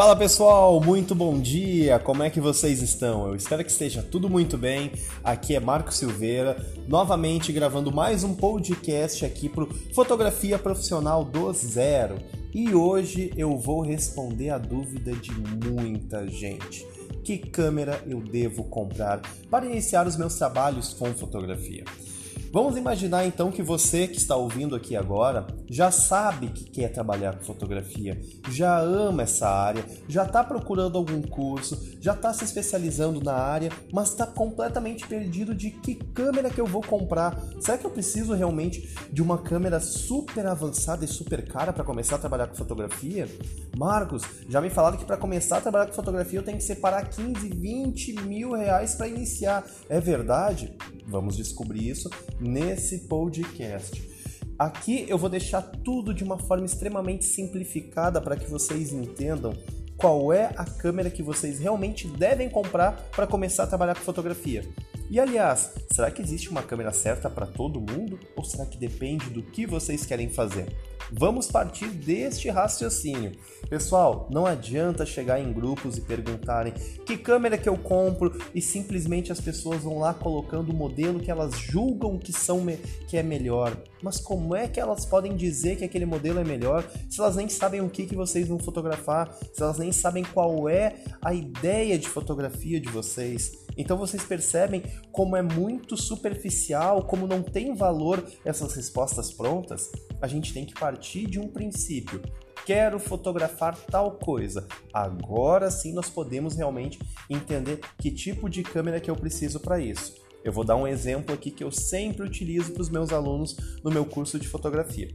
Fala pessoal, muito bom dia, como é que vocês estão? Eu espero que esteja tudo muito bem. Aqui é Marco Silveira, novamente gravando mais um podcast aqui para Fotografia Profissional do Zero. E hoje eu vou responder a dúvida de muita gente. Que câmera eu devo comprar para iniciar os meus trabalhos com fotografia? Vamos imaginar então que você que está ouvindo aqui agora já sabe que quer trabalhar com fotografia, já ama essa área, já está procurando algum curso, já está se especializando na área, mas está completamente perdido de que câmera que eu vou comprar. Será que eu preciso realmente de uma câmera super avançada e super cara para começar a trabalhar com fotografia? Marcos, já me falaram que para começar a trabalhar com fotografia eu tenho que separar 15, 20 mil reais para iniciar. É verdade? Vamos descobrir isso nesse podcast. Aqui eu vou deixar tudo de uma forma extremamente simplificada para que vocês entendam qual é a câmera que vocês realmente devem comprar para começar a trabalhar com fotografia. E aliás, será que existe uma câmera certa para todo mundo ou será que depende do que vocês querem fazer? Vamos partir deste raciocínio. Pessoal, não adianta chegar em grupos e perguntarem que câmera que eu compro e simplesmente as pessoas vão lá colocando o modelo que elas julgam que são que é melhor. Mas como é que elas podem dizer que aquele modelo é melhor se elas nem sabem o que, que vocês vão fotografar, se elas nem sabem qual é a ideia de fotografia de vocês? Então vocês percebem como é muito superficial, como não tem valor essas respostas prontas? A gente tem que partir de um princípio. Quero fotografar tal coisa. Agora sim nós podemos realmente entender que tipo de câmera que eu preciso para isso. Eu vou dar um exemplo aqui que eu sempre utilizo para os meus alunos no meu curso de fotografia.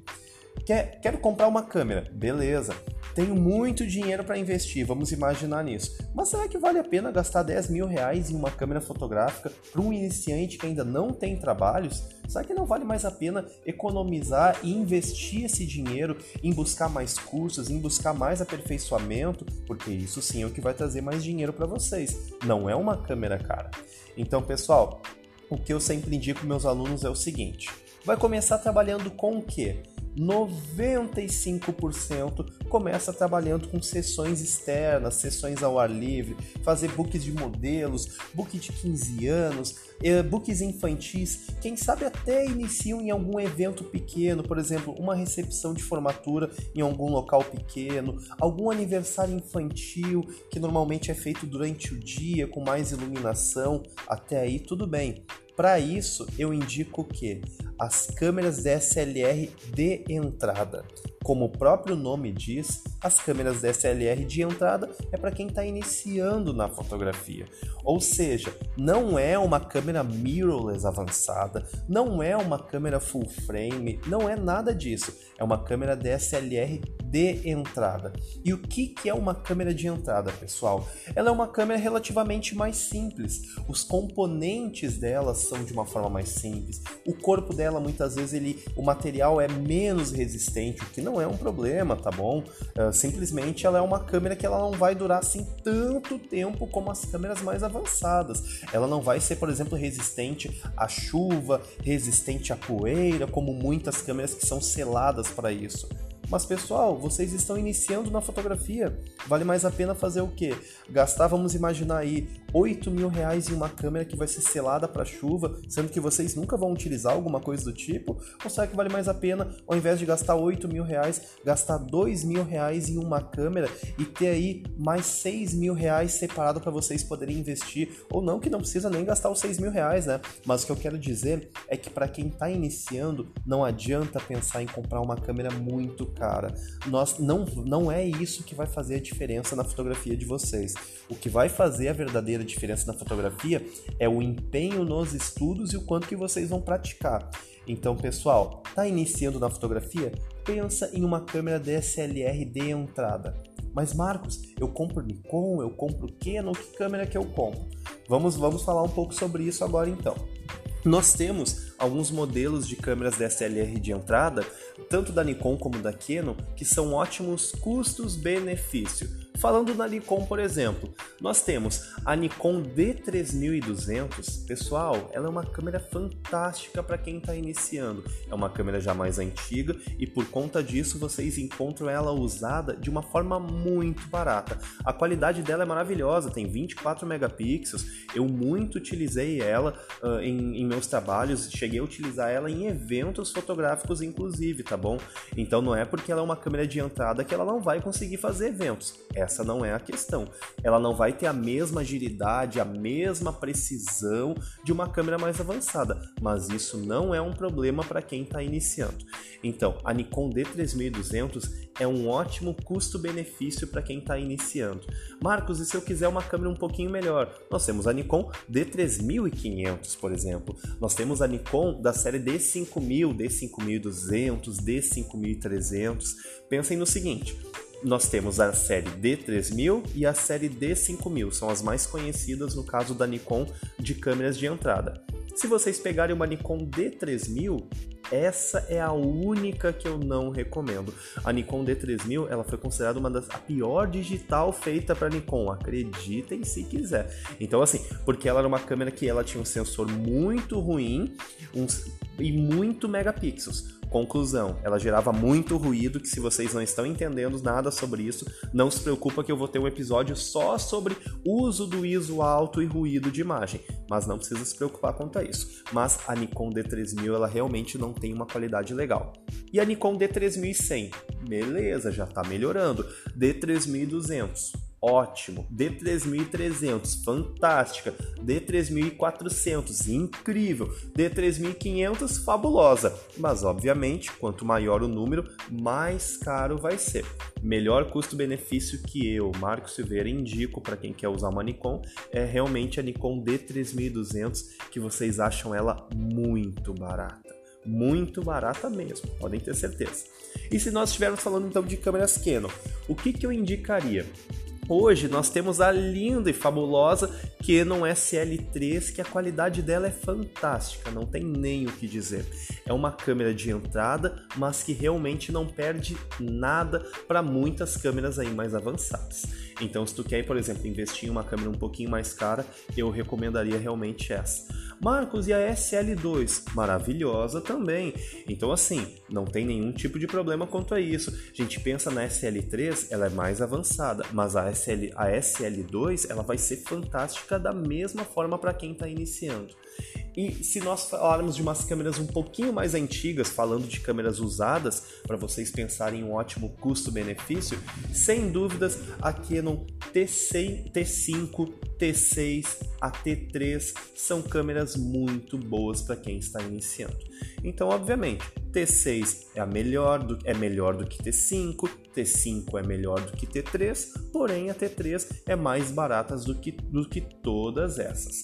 Quer, quero comprar uma câmera, beleza. Tenho muito dinheiro para investir, vamos imaginar nisso. Mas será que vale a pena gastar 10 mil reais em uma câmera fotográfica para um iniciante que ainda não tem trabalhos? Será que não vale mais a pena economizar e investir esse dinheiro em buscar mais cursos, em buscar mais aperfeiçoamento? Porque isso sim é o que vai trazer mais dinheiro para vocês. Não é uma câmera cara. Então, pessoal, o que eu sempre indico meus alunos é o seguinte: vai começar trabalhando com o quê? 95% começa trabalhando com sessões externas, sessões ao ar livre, fazer books de modelos, book de 15 anos, eh, books infantis, quem sabe até iniciam em algum evento pequeno, por exemplo, uma recepção de formatura em algum local pequeno, algum aniversário infantil que normalmente é feito durante o dia com mais iluminação, até aí tudo bem. Para isso, eu indico que as câmeras DSLR de entrada. Como o próprio nome diz, as câmeras DSLR de entrada é para quem está iniciando na fotografia. Ou seja, não é uma câmera mirrorless avançada, não é uma câmera full frame, não é nada disso. É uma câmera DSLR de entrada. E o que, que é uma câmera de entrada, pessoal? Ela é uma câmera relativamente mais simples. Os componentes dela são de uma forma mais simples. O corpo dela, muitas vezes, ele, o material é menos resistente, o que não não é um problema, tá bom? Uh, simplesmente ela é uma câmera que ela não vai durar assim tanto tempo como as câmeras mais avançadas. Ela não vai ser, por exemplo, resistente à chuva, resistente à poeira, como muitas câmeras que são seladas para isso. Mas pessoal, vocês estão iniciando na fotografia. Vale mais a pena fazer o quê? Gastar, vamos imaginar aí, 8 mil reais em uma câmera que vai ser selada para chuva, sendo que vocês nunca vão utilizar alguma coisa do tipo? Ou será que vale mais a pena, ao invés de gastar 8 mil reais, gastar 2 mil reais em uma câmera e ter aí mais 6 mil reais separado para vocês poderem investir? Ou não, que não precisa nem gastar os 6 mil reais, né? Mas o que eu quero dizer é que para quem está iniciando, não adianta pensar em comprar uma câmera muito cara. Nós não, não é isso que vai fazer a diferença na fotografia de vocês. O que vai fazer a verdadeira diferença na fotografia é o empenho nos estudos e o quanto que vocês vão praticar. Então, pessoal, tá iniciando na fotografia? Pensa em uma câmera DSLR de entrada. Mas Marcos, eu compro Nikon, eu compro Canon, que câmera que eu compro? Vamos, vamos falar um pouco sobre isso agora então. Nós temos alguns modelos de câmeras DSLR de entrada, tanto da Nikon como da Canon, que são ótimos custos-benefício. Falando na Nikon, por exemplo, nós temos a Nikon D3200. Pessoal, ela é uma câmera fantástica para quem está iniciando. É uma câmera já mais antiga e por conta disso vocês encontram ela usada de uma forma muito barata. A qualidade dela é maravilhosa, tem 24 megapixels. Eu muito utilizei ela uh, em, em meus trabalhos, cheguei a utilizar ela em eventos fotográficos, inclusive, tá bom? Então não é porque ela é uma câmera de entrada que ela não vai conseguir fazer eventos. Essa não é a questão. Ela não vai ter a mesma agilidade, a mesma precisão de uma câmera mais avançada, mas isso não é um problema para quem está iniciando. Então, a Nikon D3200 é um ótimo custo-benefício para quem está iniciando. Marcos, e se eu quiser uma câmera um pouquinho melhor? Nós temos a Nikon D3500, por exemplo. Nós temos a Nikon da série D5000, D5200, D5300. Pensem no seguinte: nós temos a série D3000 e a série D5000, são as mais conhecidas no caso da Nikon de câmeras de entrada. Se vocês pegarem uma Nikon D3000, essa é a única que eu não recomendo. A Nikon D3000 ela foi considerada uma das a pior digital feita para Nikon, acreditem se quiser. Então assim, porque ela era uma câmera que ela tinha um sensor muito ruim, uns, e muito megapixels. Conclusão, ela gerava muito ruído que se vocês não estão entendendo nada sobre isso, não se preocupa que eu vou ter um episódio só sobre uso do ISO alto e ruído de imagem, mas não precisa se preocupar quanto a isso. Mas a Nikon D3000 ela realmente não tem uma qualidade legal. E a Nikon D3100, beleza, já está melhorando. D3200, ótimo. D3300, fantástica. D3400, incrível. D3500, fabulosa. Mas obviamente, quanto maior o número, mais caro vai ser. Melhor custo-benefício que eu, Marco Silveira, indico para quem quer usar uma Nikon é realmente a Nikon D3200, que vocês acham ela muito barata muito barata mesmo, podem ter certeza. E se nós estivermos falando então de câmeras Canon, o que, que eu indicaria? Hoje nós temos a linda e fabulosa Canon SL3, que a qualidade dela é fantástica, não tem nem o que dizer. É uma câmera de entrada, mas que realmente não perde nada para muitas câmeras aí mais avançadas. Então, se tu quer, por exemplo, investir em uma câmera um pouquinho mais cara, eu recomendaria realmente essa. Marcos, e a SL2? Maravilhosa também. Então, assim, não tem nenhum tipo de problema quanto a isso. A gente pensa na SL3, ela é mais avançada, mas a, SL, a SL2 ela vai ser fantástica da mesma forma para quem está iniciando. E se nós falarmos de umas câmeras um pouquinho mais antigas, falando de câmeras usadas, para vocês pensarem em um ótimo custo-benefício, sem dúvidas a Canon T6, T5, T6, a T3 são câmeras muito boas para quem está iniciando. Então, obviamente, T6 é melhor do, é melhor do que T5, T5 é melhor do que T3, porém a T3 é mais barata do que, do que todas essas.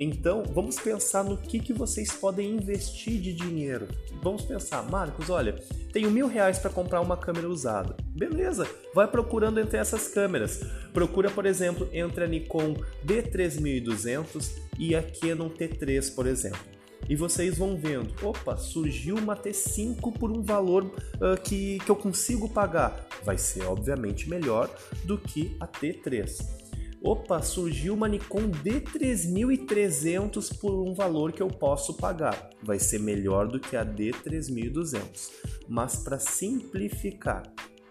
Então, vamos pensar no que, que vocês podem investir de dinheiro. Vamos pensar, Marcos, olha, tenho mil reais para comprar uma câmera usada. Beleza, vai procurando entre essas câmeras. Procura, por exemplo, entre a Nikon D3200 e a Canon T3, por exemplo. E vocês vão vendo, opa, surgiu uma T5 por um valor uh, que, que eu consigo pagar. Vai ser, obviamente, melhor do que a T3 opa, surgiu uma Nikon D3300 por um valor que eu posso pagar. Vai ser melhor do que a D3200. Mas para simplificar,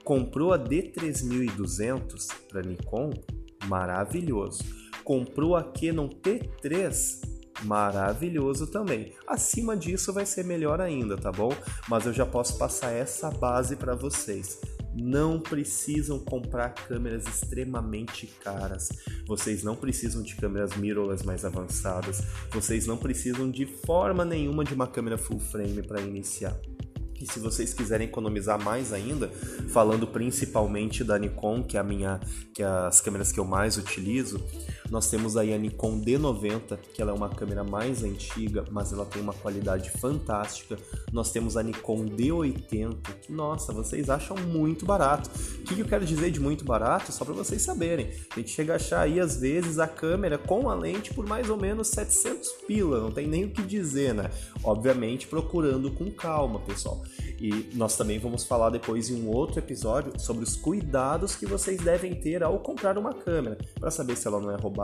comprou a D3200 para Nikon? Maravilhoso. Comprou a Canon T3? Maravilhoso também. Acima disso vai ser melhor ainda, tá bom? Mas eu já posso passar essa base para vocês não precisam comprar câmeras extremamente caras. Vocês não precisam de câmeras mirrorless mais avançadas. Vocês não precisam de forma nenhuma de uma câmera full frame para iniciar. E se vocês quiserem economizar mais ainda, falando principalmente da Nikon, que é a minha, que é as câmeras que eu mais utilizo, nós temos aí a Nikon D90, que ela é uma câmera mais antiga, mas ela tem uma qualidade fantástica. Nós temos a Nikon D80, que nossa, vocês acham muito barato. O que eu quero dizer de muito barato? Só para vocês saberem. A gente chega a achar aí às vezes a câmera com a lente por mais ou menos 700 pila, não tem nem o que dizer, né? Obviamente procurando com calma, pessoal. E nós também vamos falar depois em um outro episódio sobre os cuidados que vocês devem ter ao comprar uma câmera, para saber se ela não é roubada,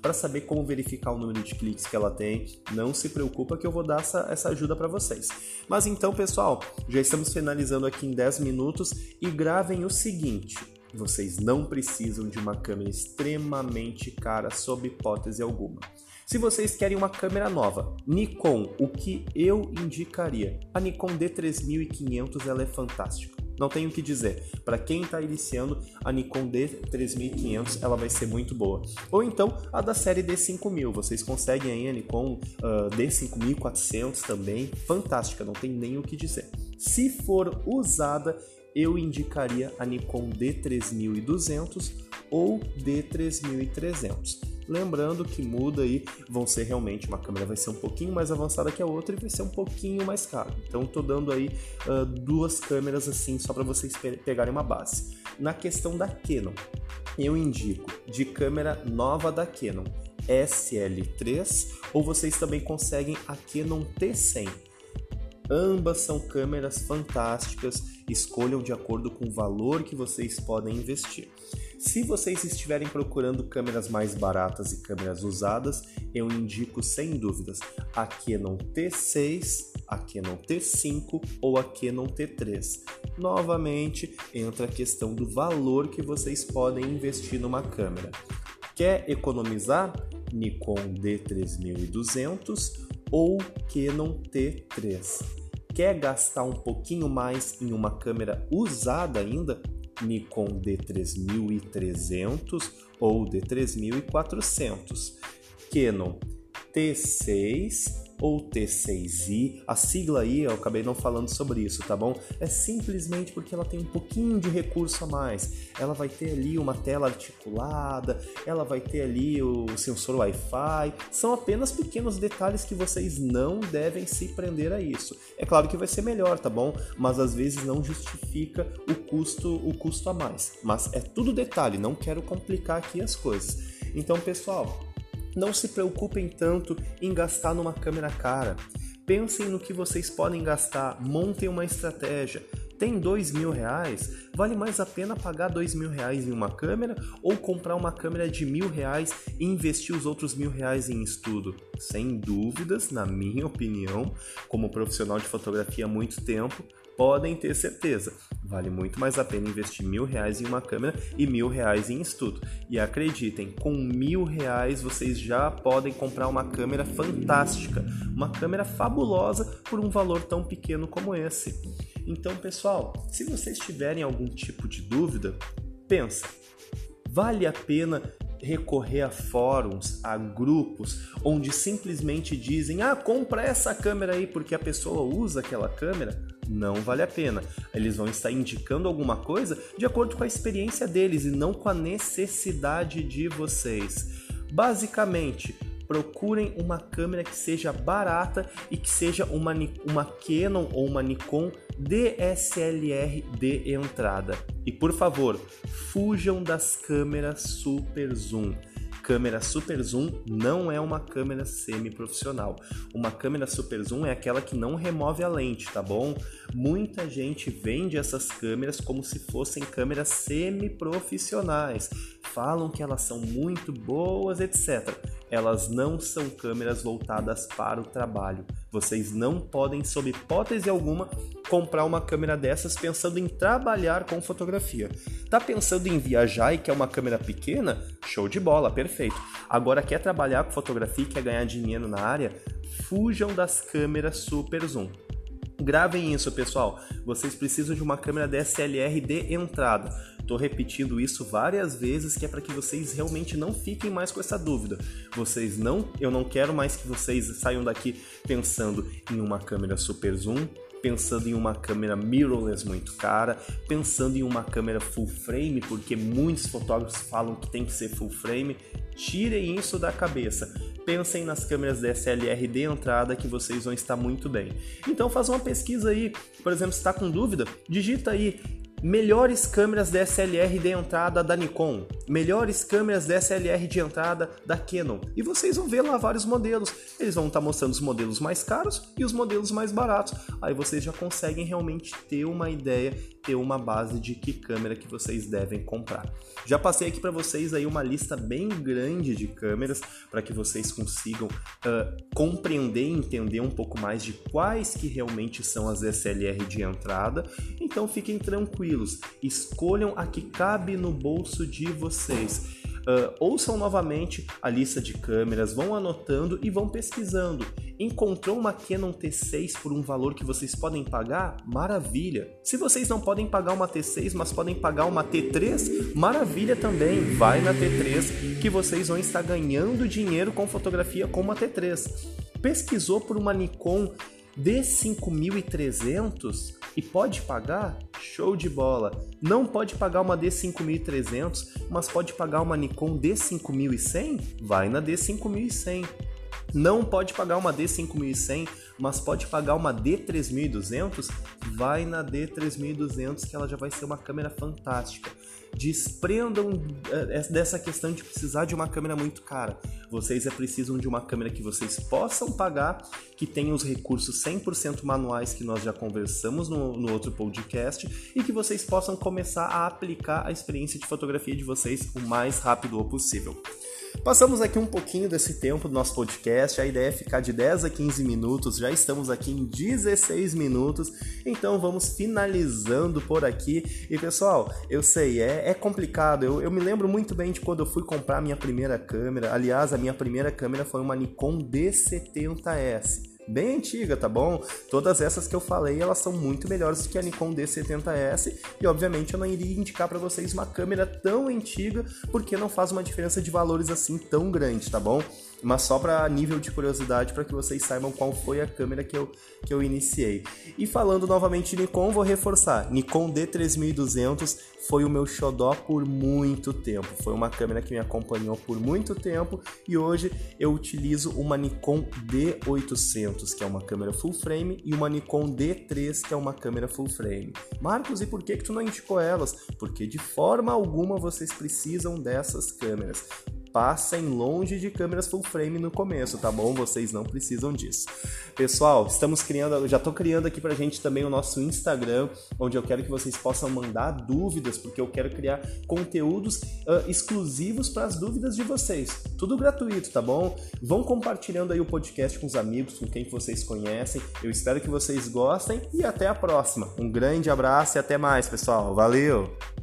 para saber como verificar o número de cliques que ela tem. Não se preocupa que eu vou dar essa, essa ajuda para vocês. Mas então, pessoal, já estamos finalizando aqui em 10 minutos e gravem o seguinte. Vocês não precisam de uma câmera extremamente cara sob hipótese alguma. Se vocês querem uma câmera nova, Nikon, o que eu indicaria? A Nikon D3500 ela é fantástica. Não tenho o que dizer. Para quem está iniciando, a Nikon D3500 ela vai ser muito boa. Ou então a da série D5000. Vocês conseguem aí a Nikon uh, D5400 também. Fantástica, não tem nem o que dizer. Se for usada, eu indicaria a Nikon D3200 ou D3300. Lembrando que muda aí, vão ser realmente uma câmera vai ser um pouquinho mais avançada que a outra e vai ser um pouquinho mais caro. Então tô dando aí uh, duas câmeras assim só para vocês pe pegarem uma base. Na questão da Canon, eu indico de câmera nova da Canon SL3 ou vocês também conseguem a Canon T100. Ambas são câmeras fantásticas, escolham de acordo com o valor que vocês podem investir. Se vocês estiverem procurando câmeras mais baratas e câmeras usadas, eu indico sem dúvidas a Canon T6, a Canon T5 ou a Canon T3. Novamente, entra a questão do valor que vocês podem investir numa câmera. Quer economizar? Nikon D3200 ou Canon T3. Quer gastar um pouquinho mais em uma câmera usada ainda? Nikon D3300 ou D3400, Canon T6 ou T6i. A sigla aí, eu acabei não falando sobre isso, tá bom? É simplesmente porque ela tem um pouquinho de recurso a mais. Ela vai ter ali uma tela articulada, ela vai ter ali o sensor Wi-Fi. São apenas pequenos detalhes que vocês não devem se prender a isso. É claro que vai ser melhor, tá bom? Mas às vezes não justifica o custo, o custo a mais. Mas é tudo detalhe, não quero complicar aqui as coisas. Então, pessoal, não se preocupem tanto em gastar numa câmera cara. Pensem no que vocês podem gastar, montem uma estratégia. Tem dois mil reais? Vale mais a pena pagar dois mil reais em uma câmera ou comprar uma câmera de mil reais e investir os outros mil reais em estudo? Sem dúvidas, na minha opinião, como profissional de fotografia há muito tempo, podem ter certeza. Vale muito mais a pena investir mil reais em uma câmera e mil reais em estudo. E acreditem, com mil reais vocês já podem comprar uma câmera fantástica, uma câmera fabulosa por um valor tão pequeno como esse. Então, pessoal, se vocês tiverem algum tipo de dúvida, pensa. Vale a pena recorrer a fóruns, a grupos, onde simplesmente dizem: ah, compra essa câmera aí porque a pessoa usa aquela câmera? não vale a pena. Eles vão estar indicando alguma coisa de acordo com a experiência deles e não com a necessidade de vocês. Basicamente, procurem uma câmera que seja barata e que seja uma, uma Canon ou uma Nikon DSLR de entrada. E por favor, fujam das câmeras super zoom câmera super zoom não é uma câmera semi-profissional. Uma câmera super zoom é aquela que não remove a lente, tá bom? Muita gente vende essas câmeras como se fossem câmeras semi-profissionais. Falam que elas são muito boas, etc. Elas não são câmeras voltadas para o trabalho. Vocês não podem, sob hipótese alguma, comprar uma câmera dessas pensando em trabalhar com fotografia. Tá pensando em viajar e quer uma câmera pequena? Show de bola, perfeito. Agora quer trabalhar com fotografia e quer ganhar dinheiro na área? Fujam das câmeras super zoom. Gravem isso, pessoal. Vocês precisam de uma câmera DSLR de entrada. Estou repetindo isso várias vezes que é para que vocês realmente não fiquem mais com essa dúvida. Vocês não, eu não quero mais que vocês saiam daqui pensando em uma câmera super zoom, pensando em uma câmera mirrorless muito cara, pensando em uma câmera full frame, porque muitos fotógrafos falam que tem que ser full frame. Tirem isso da cabeça. Pensem nas câmeras DSLR de entrada que vocês vão estar muito bem. Então faça uma pesquisa aí, por exemplo, se está com dúvida, digita aí melhores câmeras DSLR de entrada da Nikon. melhores câmeras DSLR de entrada da Canon. E vocês vão ver lá vários modelos. Eles vão estar mostrando os modelos mais caros e os modelos mais baratos. Aí vocês já conseguem realmente ter uma ideia, ter uma base de que câmera que vocês devem comprar. Já passei aqui para vocês aí uma lista bem grande de câmeras para que vocês consigam uh, compreender e entender um pouco mais de quais que realmente são as DSLR de entrada. Então fiquem tranquilos, escolham a que cabe no bolso de vocês. Uh, ouçam novamente a lista de câmeras, vão anotando e vão pesquisando. Encontrou uma Canon T6 por um valor que vocês podem pagar? Maravilha! Se vocês não podem pagar uma T6, mas podem pagar uma T3, maravilha também! Vai na T3 que vocês vão estar ganhando dinheiro com fotografia com uma T3. Pesquisou por uma Nikon D5300 e pode pagar? Show de bola! Não pode pagar uma D5300, mas pode pagar uma Nikon D5100? Vai na D5100. Não pode pagar uma D5100, mas pode pagar uma D3200? Vai na D3200 que ela já vai ser uma câmera fantástica desprendam eh, dessa questão de precisar de uma câmera muito cara. Vocês é precisam de uma câmera que vocês possam pagar, que tenha os recursos 100% manuais que nós já conversamos no, no outro podcast e que vocês possam começar a aplicar a experiência de fotografia de vocês o mais rápido possível. Passamos aqui um pouquinho desse tempo do nosso podcast, a ideia é ficar de 10 a 15 minutos, já estamos aqui em 16 minutos, então vamos finalizando por aqui. E pessoal, eu sei, é, é complicado, eu, eu me lembro muito bem de quando eu fui comprar minha primeira câmera, aliás, a minha primeira câmera foi uma Nikon D70S bem antiga, tá bom? Todas essas que eu falei, elas são muito melhores do que a Nikon D70S e obviamente eu não iria indicar para vocês uma câmera tão antiga porque não faz uma diferença de valores assim tão grande, tá bom? Mas só para nível de curiosidade para que vocês saibam qual foi a câmera que eu, que eu iniciei. E falando novamente de Nikon, vou reforçar, Nikon D3200 foi o meu xodó por muito tempo. Foi uma câmera que me acompanhou por muito tempo e hoje eu utilizo uma Nikon D800, que é uma câmera full frame, e uma Nikon D3, que é uma câmera full frame. Marcos, e por que que tu não indicou elas? Porque de forma alguma vocês precisam dessas câmeras passem longe de câmeras full frame no começo, tá bom? Vocês não precisam disso. Pessoal, estamos criando, já estou criando aqui pra gente também o nosso Instagram, onde eu quero que vocês possam mandar dúvidas, porque eu quero criar conteúdos uh, exclusivos para as dúvidas de vocês. Tudo gratuito, tá bom? Vão compartilhando aí o podcast com os amigos, com quem vocês conhecem. Eu espero que vocês gostem e até a próxima. Um grande abraço e até mais, pessoal. Valeu!